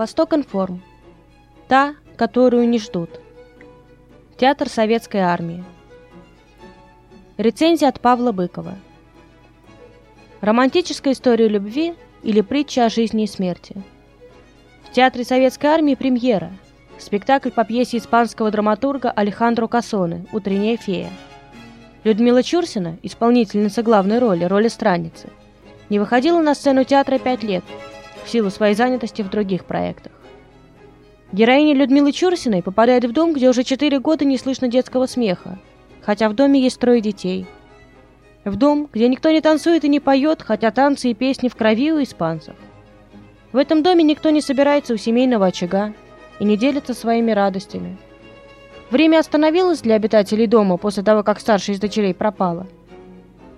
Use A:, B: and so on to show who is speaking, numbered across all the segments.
A: Восток информ. Та, которую не ждут. Театр советской армии. Рецензия от Павла Быкова. Романтическая история любви или притча о жизни и смерти. В Театре советской армии премьера. Спектакль по пьесе испанского драматурга Алехандро Кассоне «Утренняя фея». Людмила Чурсина, исполнительница главной роли, роли странницы, не выходила на сцену театра пять лет в силу своей занятости в других проектах. Героиня Людмилы Чурсиной попадает в дом, где уже четыре года не слышно детского смеха, хотя в доме есть трое детей. В дом, где никто не танцует и не поет, хотя танцы и песни в крови у испанцев. В этом доме никто не собирается у семейного очага и не делится своими радостями – Время остановилось для обитателей дома после того, как старшая из дочерей пропала.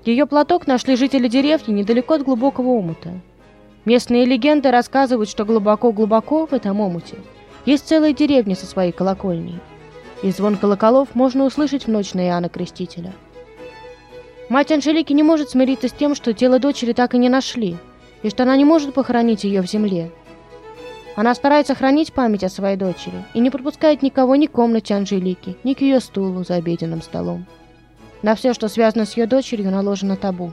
A: Ее платок нашли жители деревни недалеко от глубокого омута. Местные легенды рассказывают, что глубоко-глубоко в этом омуте есть целая деревня со своей колокольней. И звон колоколов можно услышать в ночь на Иоанна Крестителя. Мать Анжелики не может смириться с тем, что тело дочери так и не нашли, и что она не может похоронить ее в земле – она старается хранить память о своей дочери и не пропускает никого ни к комнате Анжелики, ни к ее стулу за обеденным столом. На все, что связано с ее дочерью, наложено табу.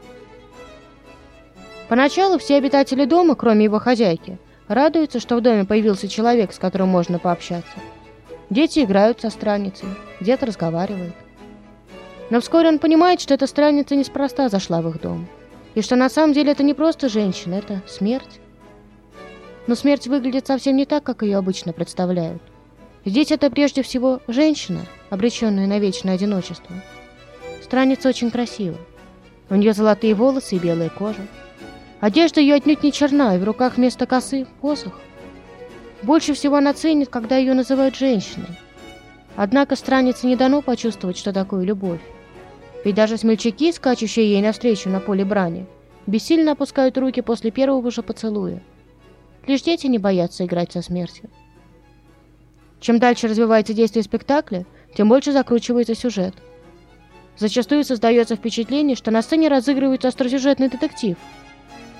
A: Поначалу все обитатели дома, кроме его хозяйки, радуются, что в доме появился человек, с которым можно пообщаться. Дети играют со страницей, дед разговаривает. Но вскоре он понимает, что эта страница неспроста зашла в их дом. И что на самом деле это не просто женщина, это смерть. Но смерть выглядит совсем не так, как ее обычно представляют. Здесь это прежде всего женщина, обреченная на вечное одиночество. Страница очень красива. У нее золотые волосы и белая кожа. Одежда ее отнюдь не черна, и в руках вместо косы – посох. Больше всего она ценит, когда ее называют женщиной. Однако странице не дано почувствовать, что такое любовь. Ведь даже смельчаки, скачущие ей навстречу на поле брани, бессильно опускают руки после первого же поцелуя – Лишь дети не боятся играть со смертью. Чем дальше развивается действие спектакля, тем больше закручивается сюжет. Зачастую создается впечатление, что на сцене разыгрывается остросюжетный детектив.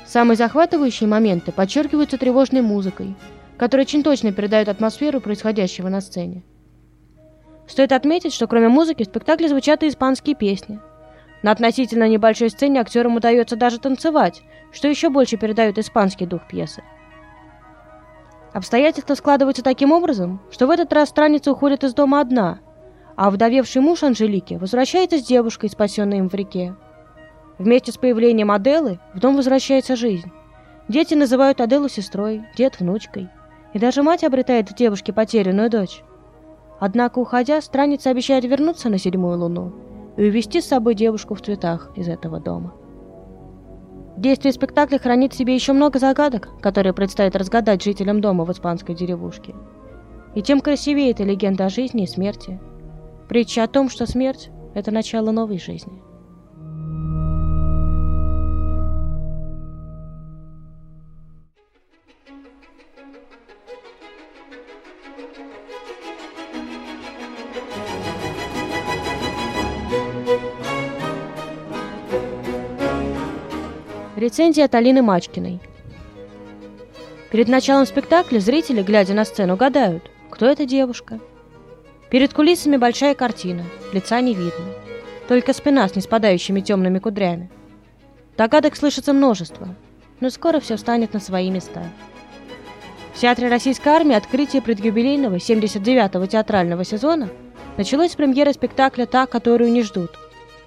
A: Самые захватывающие моменты подчеркиваются тревожной музыкой, которая очень точно передает атмосферу происходящего на сцене. Стоит отметить, что кроме музыки в спектакле звучат и испанские песни. На относительно небольшой сцене актерам удается даже танцевать, что еще больше передает испанский дух пьесы. Обстоятельства складываются таким образом, что в этот раз страница уходит из дома одна, а вдовевший муж Анжелики возвращается с девушкой, спасенной им в реке. Вместе с появлением Аделы в дом возвращается жизнь. Дети называют Аделу сестрой, дед внучкой. И даже мать обретает в девушке потерянную дочь. Однако, уходя, страница обещает вернуться на седьмую луну и увезти с собой девушку в цветах из этого дома. Действие спектакля хранит в себе еще много загадок, которые предстоит разгадать жителям дома в испанской деревушке. И тем красивее эта легенда о жизни и смерти. Притча о том, что смерть – это начало новой жизни. Рецензия от Алины Мачкиной. Перед началом спектакля зрители, глядя на сцену, гадают, кто эта девушка. Перед кулисами большая картина, лица не видно. Только спина с неспадающими темными кудрями. Догадок слышится множество, но скоро все встанет на свои места. В Театре Российской Армии открытие предюбилейного 79-го театрального сезона началось с премьеры спектакля «Та, которую не ждут»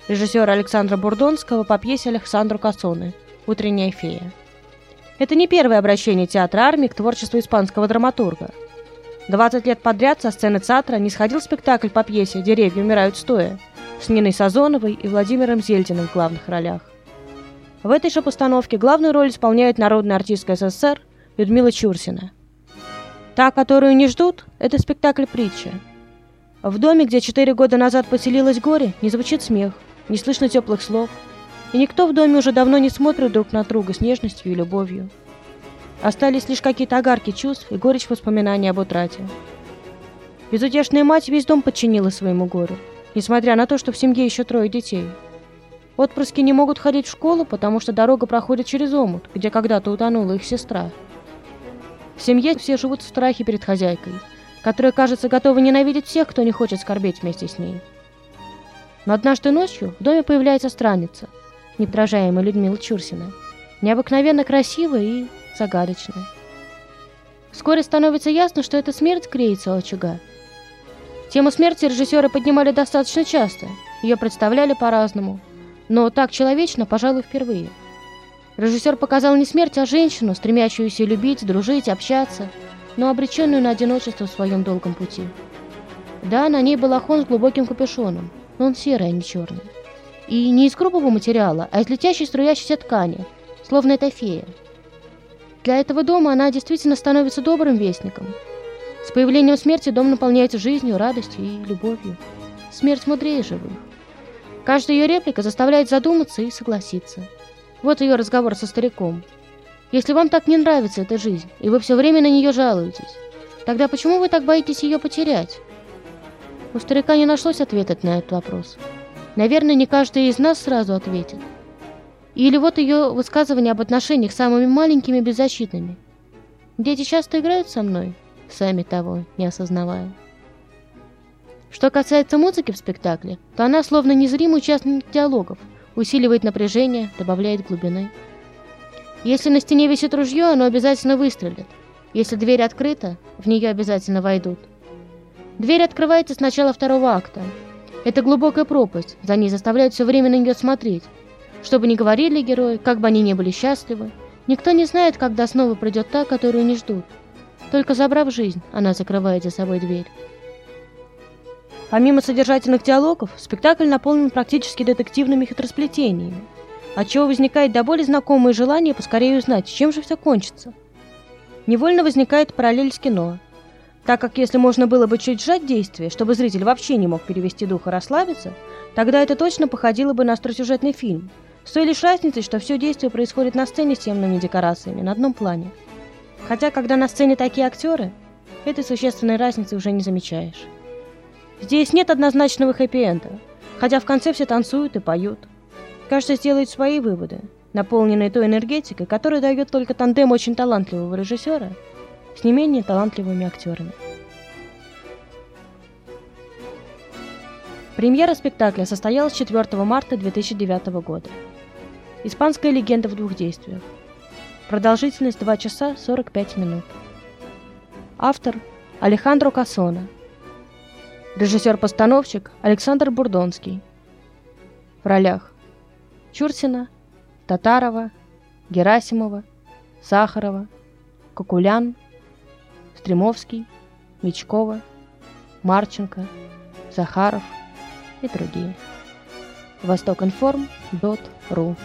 A: режиссера Александра Бурдонского по пьесе Александру Кассоны «Утренняя фея». Это не первое обращение театра армии к творчеству испанского драматурга. 20 лет подряд со сцены театра не сходил спектакль по пьесе «Деревья умирают стоя» с Ниной Сазоновой и Владимиром Зельдиным в главных ролях. В этой же постановке главную роль исполняет народная артистка СССР Людмила Чурсина. Та, которую не ждут, это спектакль-притча. В доме, где четыре года назад поселилось горе, не звучит смех, не слышно теплых слов – и никто в доме уже давно не смотрит друг на друга с нежностью и любовью. Остались лишь какие-то огарки чувств и горечь воспоминаний об утрате. Безутешная мать весь дом подчинила своему горю, несмотря на то, что в семье еще трое детей. Отпрыски не могут ходить в школу, потому что дорога проходит через омут, где когда-то утонула их сестра. В семье все живут в страхе перед хозяйкой, которая, кажется, готова ненавидеть всех, кто не хочет скорбеть вместе с ней. Но однажды ночью в доме появляется странница, неподражаемая Людмила Чурсина, необыкновенно красивая и загадочная. Вскоре становится ясно, что эта смерть креется у очага. Тему смерти режиссеры поднимали достаточно часто, ее представляли по-разному, но так человечно, пожалуй, впервые. Режиссер показал не смерть, а женщину, стремящуюся любить, дружить, общаться, но обреченную на одиночество в своем долгом пути. Да, на ней был хон с глубоким капюшоном, но он серый, а не черный. И не из грубого материала, а из летящей струящейся ткани, словно это фея. Для этого дома она действительно становится добрым вестником. С появлением смерти дом наполняется жизнью, радостью и любовью. Смерть мудрее живых. Каждая ее реплика заставляет задуматься и согласиться. Вот ее разговор со стариком. Если вам так не нравится эта жизнь, и вы все время на нее жалуетесь, тогда почему вы так боитесь ее потерять? У старика не нашлось ответа на этот вопрос. Наверное, не каждый из нас сразу ответит. Или вот ее высказывание об отношениях с самыми маленькими беззащитными. Дети часто играют со мной, сами того не осознавая. Что касается музыки в спектакле, то она словно незримый участник диалогов, усиливает напряжение, добавляет глубины. Если на стене висит ружье, оно обязательно выстрелит. Если дверь открыта, в нее обязательно войдут. Дверь открывается с начала второго акта. Это глубокая пропасть, за ней заставляют все время на нее смотреть, что бы ни говорили герои, как бы они ни были счастливы, никто не знает, когда снова придет та, которую не ждут. Только забрав жизнь, она закрывает за собой дверь. Помимо содержательных диалогов, спектакль наполнен практически детективными хитросплетениями, отчего возникает до боли знакомое желание поскорее узнать, чем же все кончится. Невольно возникает параллель с кино, так как если можно было бы чуть сжать действие, чтобы зритель вообще не мог перевести дух и расслабиться, тогда это точно походило бы на остросюжетный фильм – с той лишь разницей, что все действие происходит на сцене с темными декорациями, на одном плане. Хотя, когда на сцене такие актеры, этой существенной разницы уже не замечаешь. Здесь нет однозначного хэппи-энда, хотя в конце все танцуют и поют. Каждый сделает свои выводы, наполненные той энергетикой, которую дает только тандем очень талантливого режиссера с не менее талантливыми актерами. Премьера спектакля состоялась 4 марта 2009 года. Испанская легенда в двух действиях. Продолжительность 2 часа 45 минут. Автор Алехандро Кассона. Режиссер-постановщик Александр Бурдонский. В ролях Чурсина, Татарова, Герасимова, Сахарова, Кокулян, Стремовский, Мечкова, Марченко, Захаров и другие. Востокинформ.ру